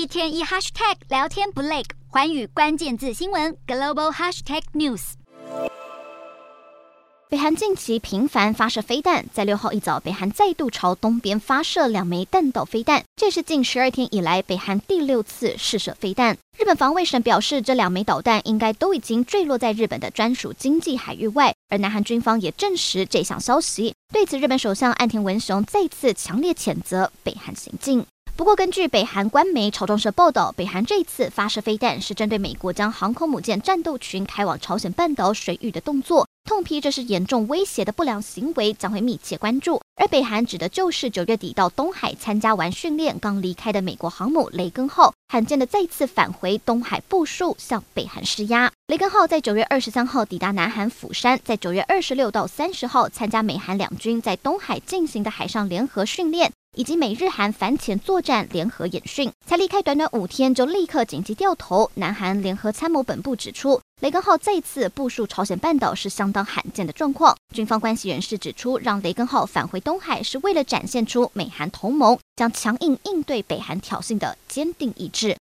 一天一 hashtag 聊天不累，环宇关键字新闻 global hashtag news。北韩近期频繁发射飞弹，在六号一早，北韩再度朝东边发射两枚弹道飞弹，这是近十二天以来北韩第六次试射飞弹。日本防卫省表示，这两枚导弹应该都已经坠落在日本的专属经济海域外，而南韩军方也证实这项消息。对此，日本首相岸田文雄再次强烈谴责北韩行径。不过，根据北韩官媒朝中社报道，北韩这次发射飞弹是针对美国将航空母舰战斗群开往朝鲜半岛水域的动作，痛批这是严重威胁的不良行为，将会密切关注。而北韩指的就是九月底到东海参加完训练刚离开的美国航母雷根号，罕见的再次返回东海部署，向北韩施压。雷根号在九月二十三号抵达南韩釜山，在九月二十六到三十号参加美韩两军在东海进行的海上联合训练。以及美日韩反潜作战联合演训，才离开短短五天就立刻紧急掉头。南韩联合参谋本部指出，雷根号再次部署朝鲜半岛是相当罕见的状况。军方关系人士指出，让雷根号返回东海是为了展现出美韩同盟将强硬应对北韩挑衅的坚定意志。